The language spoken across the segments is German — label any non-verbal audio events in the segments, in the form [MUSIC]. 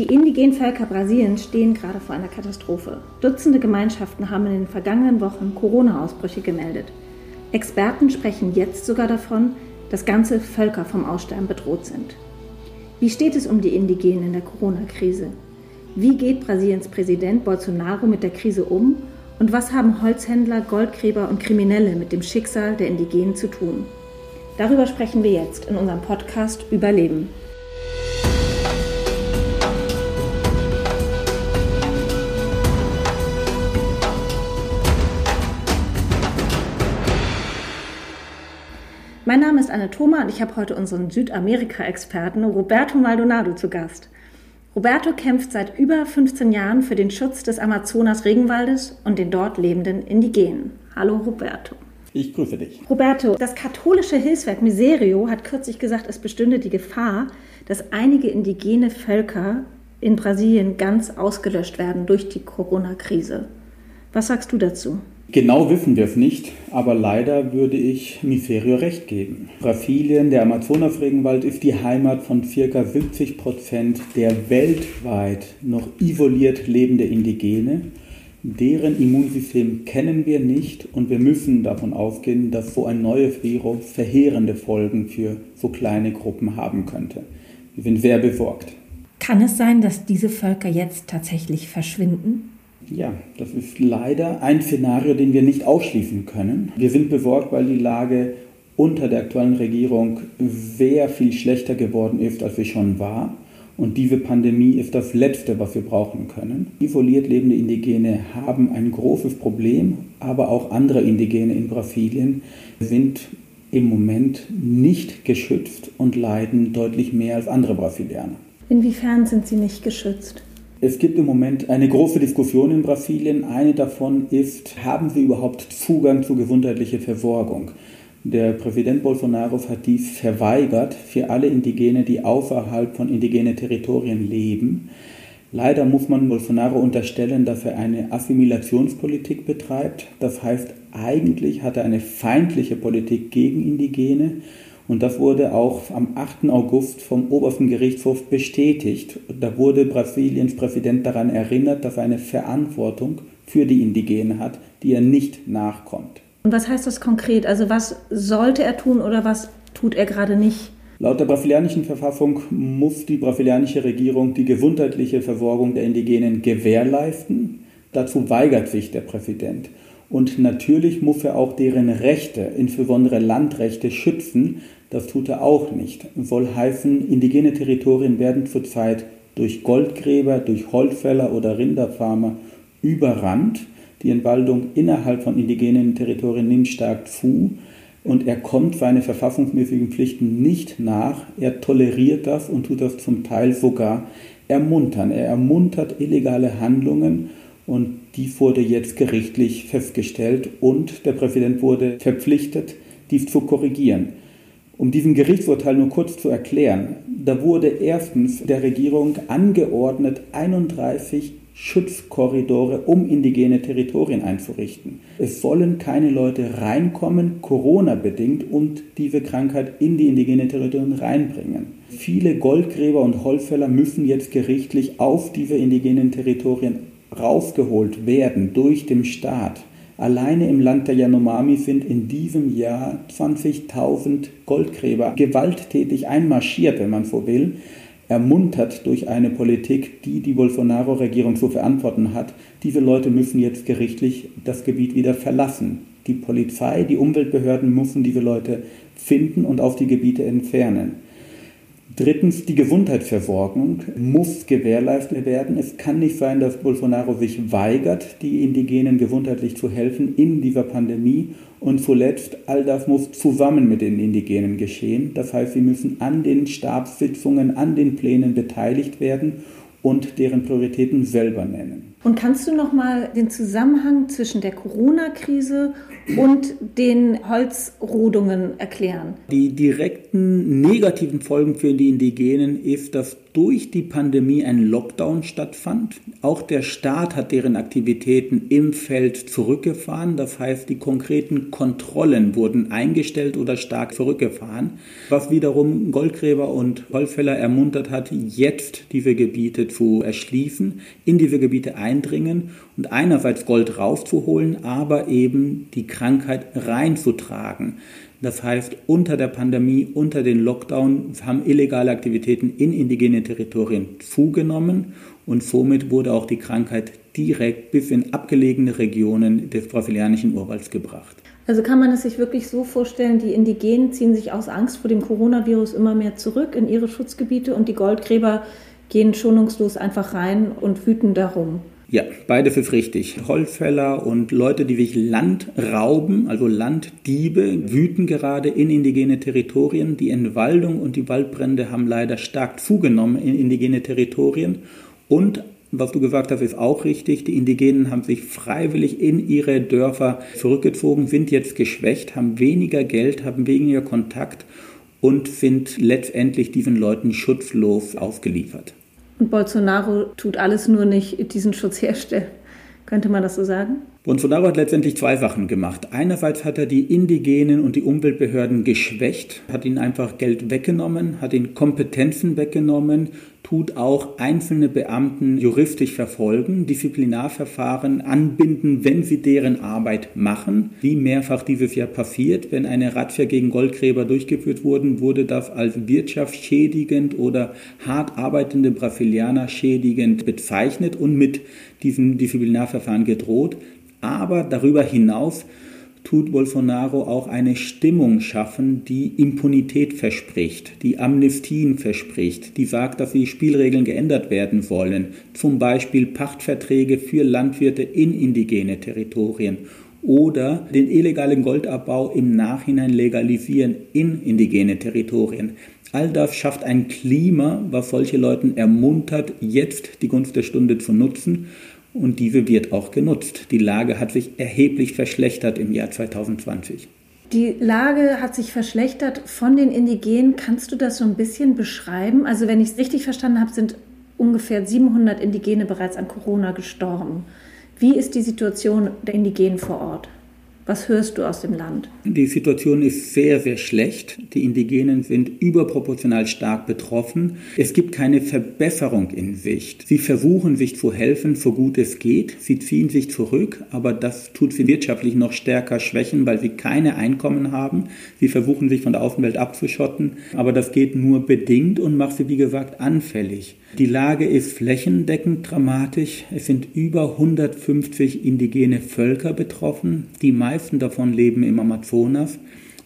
Die indigenen Völker Brasiliens stehen gerade vor einer Katastrophe. Dutzende Gemeinschaften haben in den vergangenen Wochen Corona-Ausbrüche gemeldet. Experten sprechen jetzt sogar davon, dass ganze Völker vom Aussterben bedroht sind. Wie steht es um die Indigenen in der Corona-Krise? Wie geht Brasiliens Präsident Bolsonaro mit der Krise um? Und was haben Holzhändler, Goldgräber und Kriminelle mit dem Schicksal der Indigenen zu tun? Darüber sprechen wir jetzt in unserem Podcast Überleben. Mein Name ist Anne Thoma und ich habe heute unseren Südamerika-Experten Roberto Maldonado zu Gast. Roberto kämpft seit über 15 Jahren für den Schutz des Amazonas-Regenwaldes und den dort lebenden Indigenen. Hallo Roberto. Ich grüße dich. Roberto, das katholische Hilfswerk Miserio hat kürzlich gesagt, es bestünde die Gefahr, dass einige indigene Völker in Brasilien ganz ausgelöscht werden durch die Corona-Krise. Was sagst du dazu? Genau wissen wir es nicht, aber leider würde ich Miserio recht geben. Brasilien, der Amazonasregenwald, ist die Heimat von ca. 70 Prozent der weltweit noch isoliert lebende Indigene. Deren Immunsystem kennen wir nicht und wir müssen davon ausgehen, dass so ein neues Virus verheerende Folgen für so kleine Gruppen haben könnte. Wir sind sehr besorgt. Kann es sein, dass diese Völker jetzt tatsächlich verschwinden? Ja, das ist leider ein Szenario, den wir nicht ausschließen können. Wir sind besorgt, weil die Lage unter der aktuellen Regierung sehr viel schlechter geworden ist, als sie schon war. Und diese Pandemie ist das Letzte, was wir brauchen können. Isoliert lebende Indigene haben ein großes Problem, aber auch andere Indigene in Brasilien sind im Moment nicht geschützt und leiden deutlich mehr als andere Brasilianer. Inwiefern sind sie nicht geschützt? Es gibt im Moment eine große Diskussion in Brasilien. Eine davon ist, haben wir überhaupt Zugang zu gesundheitlicher Versorgung? Der Präsident Bolsonaro hat dies verweigert für alle Indigene, die außerhalb von indigenen Territorien leben. Leider muss man Bolsonaro unterstellen, dass er eine Assimilationspolitik betreibt. Das heißt, eigentlich hat er eine feindliche Politik gegen Indigene und das wurde auch am 8. August vom obersten Gerichtshof bestätigt. Da wurde Brasiliens Präsident daran erinnert, dass er eine Verantwortung für die Indigenen hat, die er nicht nachkommt. Und was heißt das konkret? Also was sollte er tun oder was tut er gerade nicht? Laut der brasilianischen Verfassung muss die brasilianische Regierung die gesundheitliche Versorgung der Indigenen gewährleisten. Dazu weigert sich der Präsident. Und natürlich muss er auch deren Rechte, insbesondere Landrechte, schützen. Das tut er auch nicht. Soll heißen, indigene Territorien werden zurzeit durch Goldgräber, durch Holzfäller oder Rinderfarmer überrannt. Die Entwaldung innerhalb von indigenen Territorien nimmt stark zu und er kommt seine verfassungsmäßigen Pflichten nicht nach. Er toleriert das und tut das zum Teil sogar ermuntern. Er ermuntert illegale Handlungen und dies wurde jetzt gerichtlich festgestellt und der Präsident wurde verpflichtet, dies zu korrigieren. Um diesen Gerichtsurteil nur kurz zu erklären, da wurde erstens der Regierung angeordnet, 31 Schutzkorridore um indigene Territorien einzurichten. Es sollen keine Leute reinkommen, Corona-bedingt, und diese Krankheit in die indigenen Territorien reinbringen. Viele Goldgräber und Holzfäller müssen jetzt gerichtlich auf diese indigenen Territorien rausgeholt werden durch den Staat. Alleine im Land der Yanomami sind in diesem Jahr 20.000 Goldgräber gewalttätig einmarschiert, wenn man so will, ermuntert durch eine Politik, die die Bolsonaro-Regierung zu verantworten hat. Diese Leute müssen jetzt gerichtlich das Gebiet wieder verlassen. Die Polizei, die Umweltbehörden müssen diese Leute finden und auf die Gebiete entfernen. Drittens, die Gesundheitsversorgung muss gewährleistet werden. Es kann nicht sein, dass Bolsonaro sich weigert, die Indigenen gesundheitlich zu helfen in dieser Pandemie. Und zuletzt, all das muss zusammen mit den Indigenen geschehen. Das heißt, sie müssen an den Stabssitzungen, an den Plänen beteiligt werden und deren Prioritäten selber nennen. Und kannst du noch mal den Zusammenhang zwischen der Corona-Krise und den Holzrodungen erklären? Die direkten negativen Folgen für die Indigenen ist, dass durch die Pandemie ein Lockdown stattfand. Auch der Staat hat deren Aktivitäten im Feld zurückgefahren. Das heißt, die konkreten Kontrollen wurden eingestellt oder stark zurückgefahren, was wiederum Goldgräber und Holzfäller ermuntert hat, jetzt diese Gebiete zu erschließen, in diese Gebiete eindringen und einerseits Gold rauszuholen, aber eben die Krankheit reinzutragen. Das heißt, unter der Pandemie, unter den Lockdown haben illegale Aktivitäten in indigenen Territorien zugenommen und somit wurde auch die Krankheit direkt bis in abgelegene Regionen des brasilianischen Urwalds gebracht. Also kann man es sich wirklich so vorstellen, die Indigenen ziehen sich aus Angst vor dem Coronavirus immer mehr zurück in ihre Schutzgebiete und die Goldgräber gehen schonungslos einfach rein und wüten darum. Ja, beides ist richtig. Holzfäller und Leute, die sich Land rauben, also Landdiebe, wüten gerade in indigene Territorien. Die Entwaldung und die Waldbrände haben leider stark zugenommen in indigene Territorien. Und was du gesagt hast, ist auch richtig. Die Indigenen haben sich freiwillig in ihre Dörfer zurückgezogen, sind jetzt geschwächt, haben weniger Geld, haben weniger Kontakt und sind letztendlich diesen Leuten schutzlos ausgeliefert. Und Bolsonaro tut alles nur nicht diesen Schutz herstellen. Könnte man das so sagen? Bolsonaro hat letztendlich zwei Sachen gemacht. Einerseits hat er die Indigenen und die Umweltbehörden geschwächt, hat ihnen einfach Geld weggenommen, hat ihnen Kompetenzen weggenommen, tut auch einzelne Beamten juristisch verfolgen, Disziplinarverfahren anbinden, wenn sie deren Arbeit machen. Wie mehrfach dieses Jahr passiert, wenn eine Razzia gegen Goldgräber durchgeführt wurde, wurde das als wirtschaftsschädigend oder hart arbeitende Brasilianer schädigend bezeichnet und mit diesem Disziplinarverfahren gedroht. Aber darüber hinaus tut Bolsonaro auch eine Stimmung schaffen, die Impunität verspricht, die Amnestien verspricht, die sagt, dass die Spielregeln geändert werden sollen, zum Beispiel Pachtverträge für Landwirte in indigene Territorien oder den illegalen Goldabbau im Nachhinein legalisieren in indigene Territorien. All das schafft ein Klima, was solche Leute ermuntert, jetzt die Gunst der Stunde zu nutzen und diese wird auch genutzt. Die Lage hat sich erheblich verschlechtert im Jahr 2020. Die Lage hat sich verschlechtert von den Indigenen. Kannst du das so ein bisschen beschreiben? Also wenn ich es richtig verstanden habe, sind ungefähr 700 Indigene bereits an Corona gestorben. Wie ist die Situation der Indigenen vor Ort? Was hörst du aus dem Land? Die Situation ist sehr, sehr schlecht. Die Indigenen sind überproportional stark betroffen. Es gibt keine Verbesserung in Sicht. Sie versuchen sich zu helfen, so gut es geht. Sie ziehen sich zurück, aber das tut sie wirtschaftlich noch stärker schwächen, weil sie keine Einkommen haben. Sie versuchen sich von der Außenwelt abzuschotten, aber das geht nur bedingt und macht sie, wie gesagt, anfällig. Die Lage ist flächendeckend dramatisch. Es sind über 150 indigene Völker betroffen. Die meisten davon leben im Amazonas.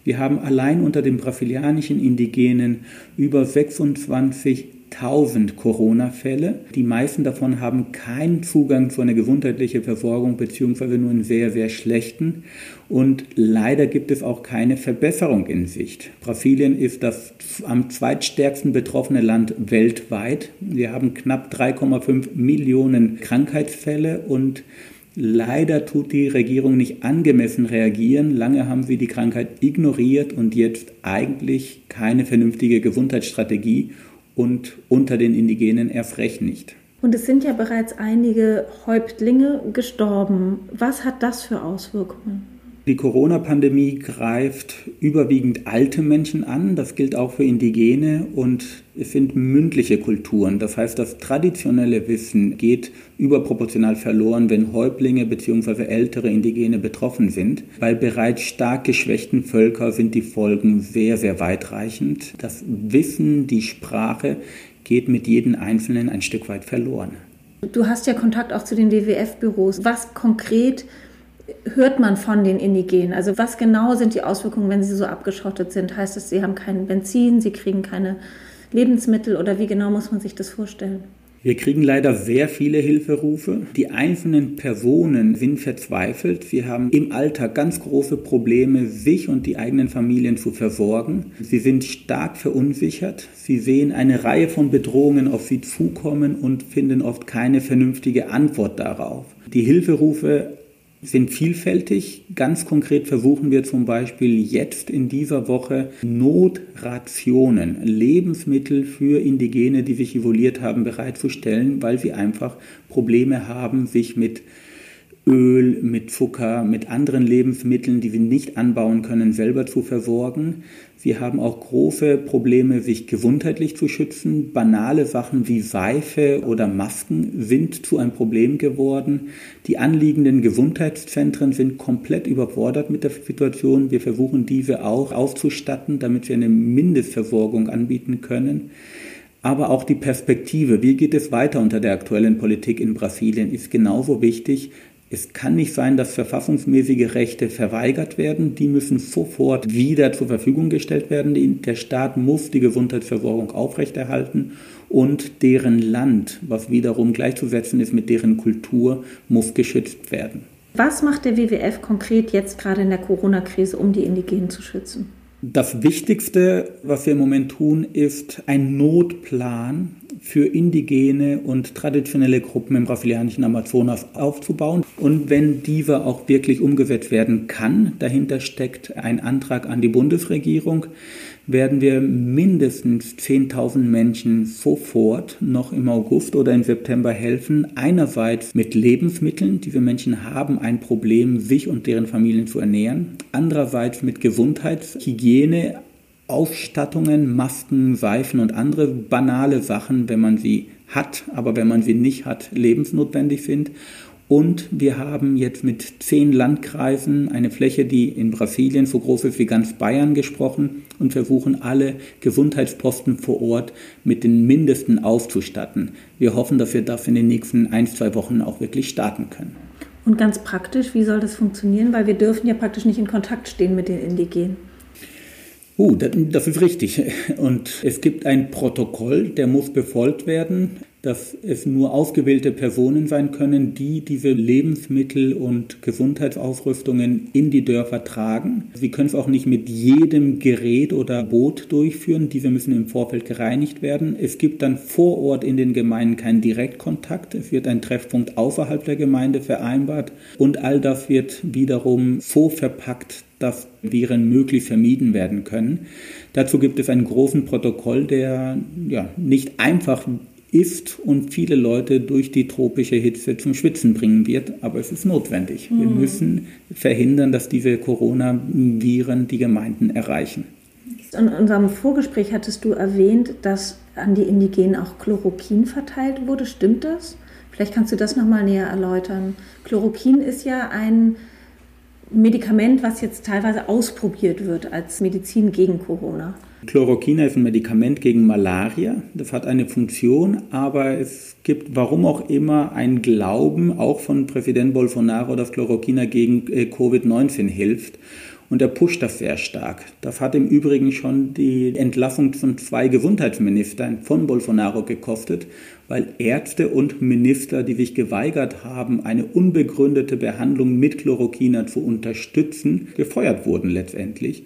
Wir haben allein unter den brasilianischen Indigenen über 26 1000 Corona-Fälle. Die meisten davon haben keinen Zugang zu einer gesundheitlichen Versorgung beziehungsweise nur einen sehr, sehr schlechten. Und leider gibt es auch keine Verbesserung in Sicht. Brasilien ist das am zweitstärksten betroffene Land weltweit. Wir haben knapp 3,5 Millionen Krankheitsfälle und Leider tut die Regierung nicht angemessen reagieren. Lange haben sie die Krankheit ignoriert und jetzt eigentlich keine vernünftige Gesundheitsstrategie und unter den Indigenen erst recht nicht. Und es sind ja bereits einige Häuptlinge gestorben. Was hat das für Auswirkungen? Die Corona-Pandemie greift überwiegend alte Menschen an, das gilt auch für Indigene und es sind mündliche Kulturen. Das heißt, das traditionelle Wissen geht überproportional verloren, wenn Häuptlinge bzw. ältere Indigene betroffen sind. Bei bereits stark geschwächten Völkern sind die Folgen sehr, sehr weitreichend. Das Wissen, die Sprache geht mit jedem Einzelnen ein Stück weit verloren. Du hast ja Kontakt auch zu den WWF-Büros. Was konkret hört man von den Indigenen? Also was genau sind die Auswirkungen, wenn sie so abgeschottet sind? Heißt es, sie haben kein Benzin, sie kriegen keine Lebensmittel oder wie genau muss man sich das vorstellen? Wir kriegen leider sehr viele Hilferufe. Die einzelnen Personen sind verzweifelt. Wir haben im Alltag ganz große Probleme, sich und die eigenen Familien zu versorgen. Sie sind stark verunsichert. Sie sehen eine Reihe von Bedrohungen auf sie zukommen und finden oft keine vernünftige Antwort darauf. Die Hilferufe sind vielfältig. Ganz konkret versuchen wir zum Beispiel jetzt in dieser Woche Notrationen, Lebensmittel für Indigene, die sich isoliert haben, bereitzustellen, weil sie einfach Probleme haben, sich mit Öl, mit Zucker, mit anderen Lebensmitteln, die wir nicht anbauen können, selber zu versorgen. Wir haben auch große Probleme, sich gesundheitlich zu schützen. Banale Sachen wie Seife oder Masken sind zu einem Problem geworden. Die anliegenden Gesundheitszentren sind komplett überfordert mit der Situation. Wir versuchen diese auch auszustatten, damit wir eine Mindestversorgung anbieten können aber auch die Perspektive, wie geht es weiter unter der aktuellen Politik in Brasilien, ist genauso wichtig. Es kann nicht sein, dass verfassungsmäßige Rechte verweigert werden. Die müssen sofort wieder zur Verfügung gestellt werden. Der Staat muss die Gesundheitsversorgung aufrechterhalten und deren Land, was wiederum gleichzusetzen ist mit deren Kultur, muss geschützt werden. Was macht der WWF konkret jetzt gerade in der Corona-Krise, um die Indigenen zu schützen? Das Wichtigste, was wir im Moment tun, ist ein Notplan für indigene und traditionelle Gruppen im brasilianischen Amazonas aufzubauen. Und wenn dieser auch wirklich umgesetzt werden kann, dahinter steckt ein Antrag an die Bundesregierung, werden wir mindestens 10.000 Menschen sofort noch im August oder im September helfen. Einerseits mit Lebensmitteln. Diese Menschen haben ein Problem, sich und deren Familien zu ernähren. Andererseits mit Gesundheitshygiene, Ausstattungen, Masken, Seifen und andere banale Sachen, wenn man sie hat, aber wenn man sie nicht hat, lebensnotwendig sind. Und wir haben jetzt mit zehn Landkreisen eine Fläche, die in Brasilien so groß ist wie ganz Bayern gesprochen und versuchen alle Gesundheitsposten vor Ort mit den Mindesten auszustatten. Wir hoffen, dass wir das in den nächsten ein, zwei Wochen auch wirklich starten können. Und ganz praktisch, wie soll das funktionieren? Weil wir dürfen ja praktisch nicht in Kontakt stehen mit den Indigenen. Uh, das ist richtig. Und es gibt ein Protokoll, der muss befolgt werden dass es nur ausgewählte Personen sein können, die diese Lebensmittel und Gesundheitsausrüstungen in die Dörfer tragen. Sie können es auch nicht mit jedem Gerät oder Boot durchführen. Diese müssen im Vorfeld gereinigt werden. Es gibt dann vor Ort in den Gemeinden keinen Direktkontakt. Es wird ein Treffpunkt außerhalb der Gemeinde vereinbart und all das wird wiederum so verpackt, dass Viren möglichst vermieden werden können. Dazu gibt es einen großen Protokoll, der ja, nicht einfach ist und viele Leute durch die tropische Hitze zum Schwitzen bringen wird. Aber es ist notwendig. Mhm. Wir müssen verhindern, dass diese Coronaviren die Gemeinden erreichen. In unserem Vorgespräch hattest du erwähnt, dass an die Indigenen auch Chloroquin verteilt wurde. Stimmt das? Vielleicht kannst du das nochmal näher erläutern. Chloroquin ist ja ein Medikament, was jetzt teilweise ausprobiert wird als Medizin gegen Corona. Chloroquin ist ein Medikament gegen Malaria. Das hat eine Funktion, aber es gibt, warum auch immer, einen Glauben, auch von Präsident Bolsonaro, dass Chloroquina gegen äh, Covid-19 hilft. Und er pusht das sehr stark. Das hat im Übrigen schon die Entlassung von zwei Gesundheitsministern von Bolsonaro gekostet, weil Ärzte und Minister, die sich geweigert haben, eine unbegründete Behandlung mit Chloroquina zu unterstützen, gefeuert wurden letztendlich.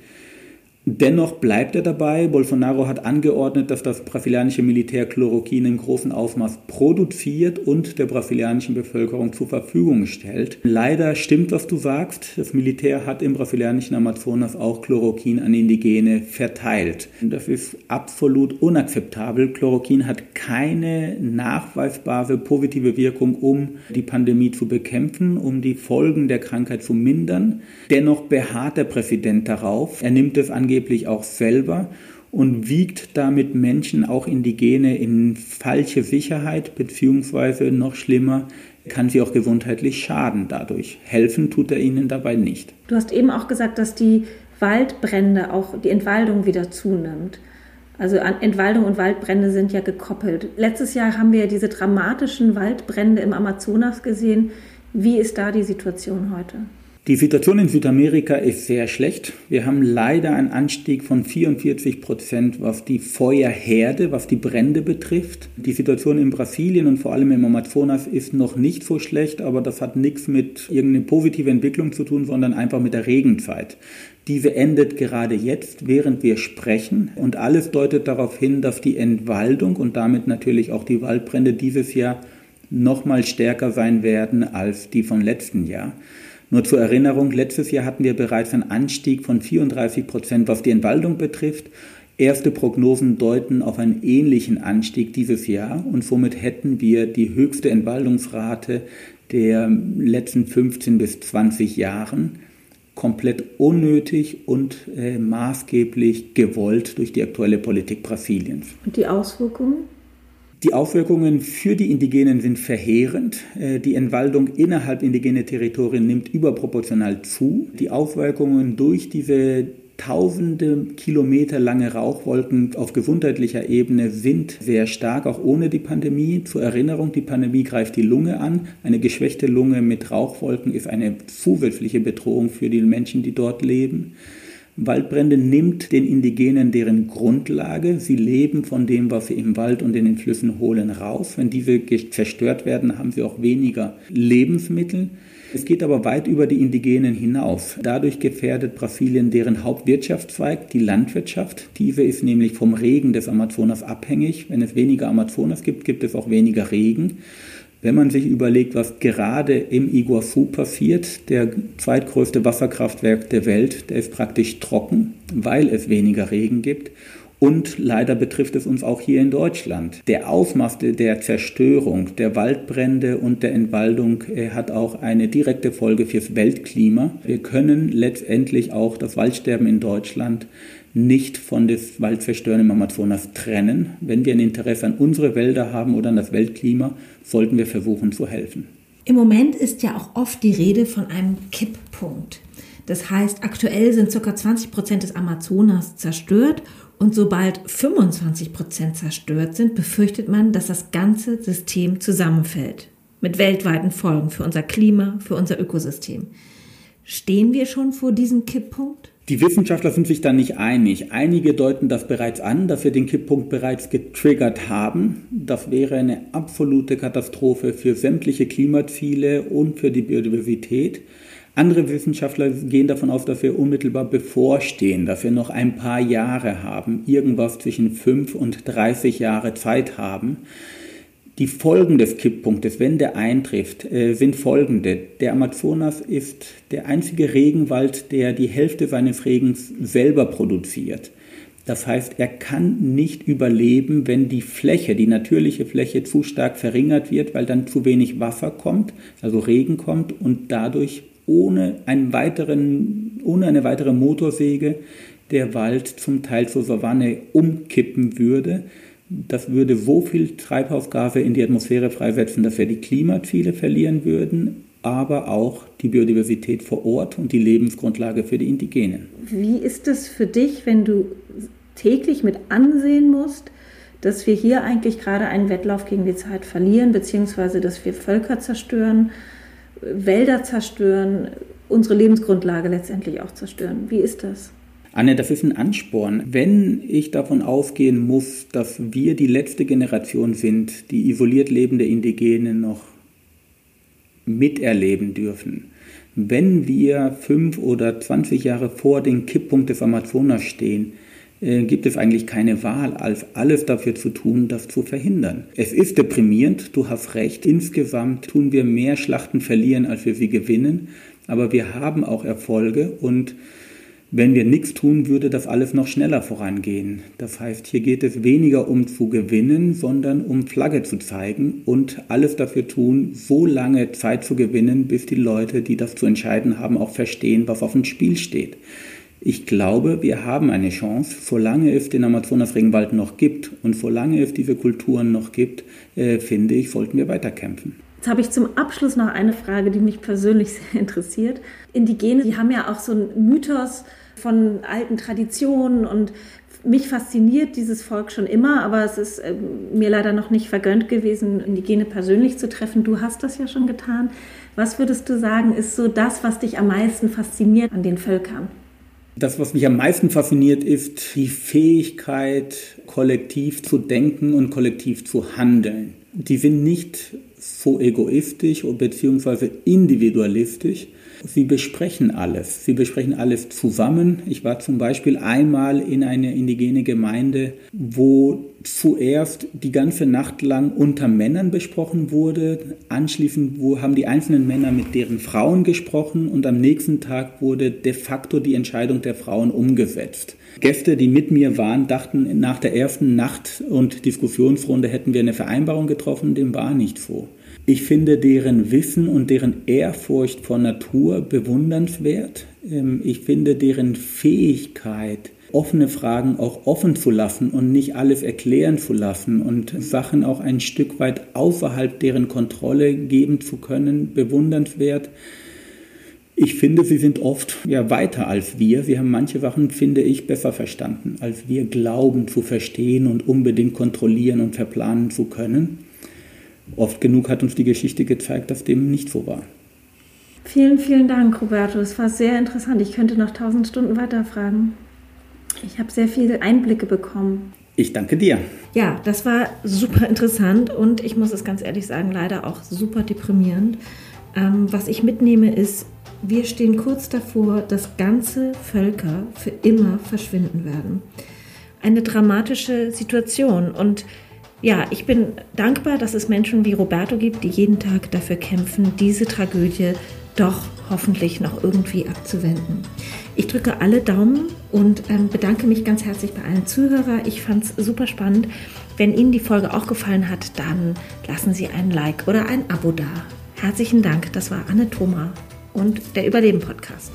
Dennoch bleibt er dabei. Bolsonaro hat angeordnet, dass das brasilianische Militär Chloroquin in großem Ausmaß produziert und der brasilianischen Bevölkerung zur Verfügung stellt. Leider stimmt, was du sagst. Das Militär hat im brasilianischen Amazonas auch Chloroquin an Indigene verteilt. Das ist absolut unakzeptabel. Chloroquin hat keine nachweisbare positive Wirkung, um die Pandemie zu bekämpfen, um die Folgen der Krankheit zu mindern. Dennoch beharrt der Präsident darauf. Er nimmt es angeblich angeblich auch selber und wiegt damit Menschen, auch Indigene, in falsche Sicherheit, beziehungsweise noch schlimmer, kann sie auch gesundheitlich schaden dadurch. Helfen tut er ihnen dabei nicht. Du hast eben auch gesagt, dass die Waldbrände, auch die Entwaldung wieder zunimmt. Also Entwaldung und Waldbrände sind ja gekoppelt. Letztes Jahr haben wir ja diese dramatischen Waldbrände im Amazonas gesehen. Wie ist da die Situation heute? Die Situation in Südamerika ist sehr schlecht. Wir haben leider einen Anstieg von 44 Prozent, was die Feuerherde, was die Brände betrifft. Die Situation in Brasilien und vor allem im Amazonas ist noch nicht so schlecht, aber das hat nichts mit irgendeiner positiven Entwicklung zu tun, sondern einfach mit der Regenzeit. Diese endet gerade jetzt, während wir sprechen. Und alles deutet darauf hin, dass die Entwaldung und damit natürlich auch die Waldbrände dieses Jahr noch mal stärker sein werden als die von letzten Jahr. Nur zur Erinnerung, letztes Jahr hatten wir bereits einen Anstieg von 34 Prozent, was die Entwaldung betrifft. Erste Prognosen deuten auf einen ähnlichen Anstieg dieses Jahr und somit hätten wir die höchste Entwaldungsrate der letzten 15 bis 20 Jahren komplett unnötig und äh, maßgeblich gewollt durch die aktuelle Politik Brasiliens. Und die Auswirkungen? Die Auswirkungen für die Indigenen sind verheerend. Äh, die Entwaldung innerhalb indigener Territorien nimmt überproportional zu. Die Auswirkungen durch diese tausende Kilometer lange Rauchwolken auf gesundheitlicher Ebene sind sehr stark, auch ohne die Pandemie. Zur Erinnerung, die Pandemie greift die Lunge an. Eine geschwächte Lunge mit Rauchwolken ist eine zusätzliche Bedrohung für die Menschen, die dort leben. Waldbrände nimmt den Indigenen deren Grundlage. Sie leben von dem, was sie im Wald und in den Flüssen holen, raus. Wenn diese zerstört werden, haben sie auch weniger Lebensmittel. Es geht aber weit über die Indigenen hinaus. Dadurch gefährdet Brasilien deren Hauptwirtschaftszweig, die Landwirtschaft. Diese ist nämlich vom Regen des Amazonas abhängig. Wenn es weniger Amazonas gibt, gibt es auch weniger Regen. Wenn man sich überlegt, was gerade im Iguazu passiert, der zweitgrößte Wasserkraftwerk der Welt, der ist praktisch trocken, weil es weniger Regen gibt. Und leider betrifft es uns auch hier in Deutschland. Der Ausmaß der Zerstörung, der Waldbrände und der Entwaldung äh, hat auch eine direkte Folge fürs Weltklima. Wir können letztendlich auch das Waldsterben in Deutschland nicht von des Waldzerstören im Amazonas trennen. Wenn wir ein Interesse an unsere Wälder haben oder an das Weltklima, sollten wir versuchen zu helfen. Im Moment ist ja auch oft die Rede von einem Kipppunkt. Das heißt, aktuell sind ca. 20 Prozent des Amazonas zerstört und sobald 25 Prozent zerstört sind, befürchtet man, dass das ganze System zusammenfällt. Mit weltweiten Folgen für unser Klima, für unser Ökosystem. Stehen wir schon vor diesem Kipppunkt? Die Wissenschaftler sind sich da nicht einig. Einige deuten das bereits an, dass wir den Kipppunkt bereits getriggert haben. Das wäre eine absolute Katastrophe für sämtliche Klimaziele und für die Biodiversität. Andere Wissenschaftler gehen davon aus, dass wir unmittelbar bevorstehen, dass wir noch ein paar Jahre haben, irgendwas zwischen 5 und 30 Jahre Zeit haben. Die Folgen des Kipppunktes, wenn der eintrifft, äh, sind folgende. Der Amazonas ist der einzige Regenwald, der die Hälfte seines Regens selber produziert. Das heißt, er kann nicht überleben, wenn die Fläche, die natürliche Fläche zu stark verringert wird, weil dann zu wenig Wasser kommt, also Regen kommt und dadurch ohne, einen weiteren, ohne eine weitere Motorsäge der Wald zum Teil zur Savanne umkippen würde. Das würde so viel Treibhausgase in die Atmosphäre freisetzen, dass wir die Klimaziele verlieren würden, aber auch die Biodiversität vor Ort und die Lebensgrundlage für die Indigenen. Wie ist es für dich, wenn du täglich mit ansehen musst, dass wir hier eigentlich gerade einen Wettlauf gegen die Zeit verlieren, beziehungsweise dass wir Völker zerstören, Wälder zerstören, unsere Lebensgrundlage letztendlich auch zerstören. Wie ist das? Anne, das ist ein Ansporn. Wenn ich davon ausgehen muss, dass wir die letzte Generation sind, die isoliert lebende Indigene noch miterleben dürfen, wenn wir fünf oder zwanzig Jahre vor dem Kipppunkt des Amazonas stehen, äh, gibt es eigentlich keine Wahl, als alles dafür zu tun, das zu verhindern. Es ist deprimierend, du hast recht. Insgesamt tun wir mehr Schlachten verlieren, als wir sie gewinnen. Aber wir haben auch Erfolge und wenn wir nichts tun, würde das alles noch schneller vorangehen. Das heißt, hier geht es weniger um zu gewinnen, sondern um Flagge zu zeigen und alles dafür tun, so lange Zeit zu gewinnen, bis die Leute, die das zu entscheiden haben, auch verstehen, was auf dem Spiel steht. Ich glaube, wir haben eine Chance, solange es den Amazonas-Regenwald noch gibt und solange es diese Kulturen noch gibt, äh, finde ich, sollten wir weiterkämpfen. Jetzt habe ich zum Abschluss noch eine Frage, die mich persönlich [LAUGHS] sehr interessiert. Indigene, die haben ja auch so einen Mythos von alten Traditionen und mich fasziniert dieses Volk schon immer, aber es ist äh, mir leider noch nicht vergönnt gewesen, Indigene persönlich zu treffen. Du hast das ja schon getan. Was würdest du sagen, ist so das, was dich am meisten fasziniert an den Völkern? Das, was mich am meisten fasziniert, ist die Fähigkeit, kollektiv zu denken und kollektiv zu handeln. Die sind nicht so egoistisch bzw. individualistisch, Sie besprechen alles. Sie besprechen alles zusammen. Ich war zum Beispiel einmal in einer indigene Gemeinde, wo zuerst die ganze Nacht lang unter Männern besprochen wurde. Anschließend haben die einzelnen Männer mit deren Frauen gesprochen und am nächsten Tag wurde de facto die Entscheidung der Frauen umgesetzt. Gäste, die mit mir waren, dachten, nach der ersten Nacht- und Diskussionsrunde hätten wir eine Vereinbarung getroffen, dem war nicht so. Ich finde deren Wissen und deren Ehrfurcht vor Natur bewundernswert. Ähm, ich finde deren Fähigkeit, offene Fragen auch offen zu lassen und nicht alles erklären zu lassen und Sachen auch ein Stück weit außerhalb deren Kontrolle geben zu können, bewundernswert. Ich finde, sie sind oft ja weiter als wir. Sie haben manche Sachen, finde ich, besser verstanden, als wir glauben zu verstehen und unbedingt kontrollieren und verplanen zu können oft genug hat uns die Geschichte gezeigt, dass dem nicht so war. Vielen, vielen Dank, Roberto. Es war sehr interessant. Ich könnte noch tausend Stunden weiterfragen. Ich habe sehr viele Einblicke bekommen. Ich danke dir. Ja, das war super interessant und ich muss es ganz ehrlich sagen, leider auch super deprimierend. Ähm, was ich mitnehme ist, wir stehen kurz davor, dass ganze Völker für immer verschwinden werden. Eine dramatische Situation und ja, ich bin dankbar, dass es Menschen wie Roberto gibt, die jeden Tag dafür kämpfen, diese Tragödie doch hoffentlich noch irgendwie abzuwenden. Ich drücke alle Daumen und ähm, bedanke mich ganz herzlich bei allen Zuhörern. Ich fand es super spannend. Wenn Ihnen die Folge auch gefallen hat, dann lassen Sie einen Like oder ein Abo da. Herzlichen Dank. Das war Anne Thoma und der Überleben Podcast.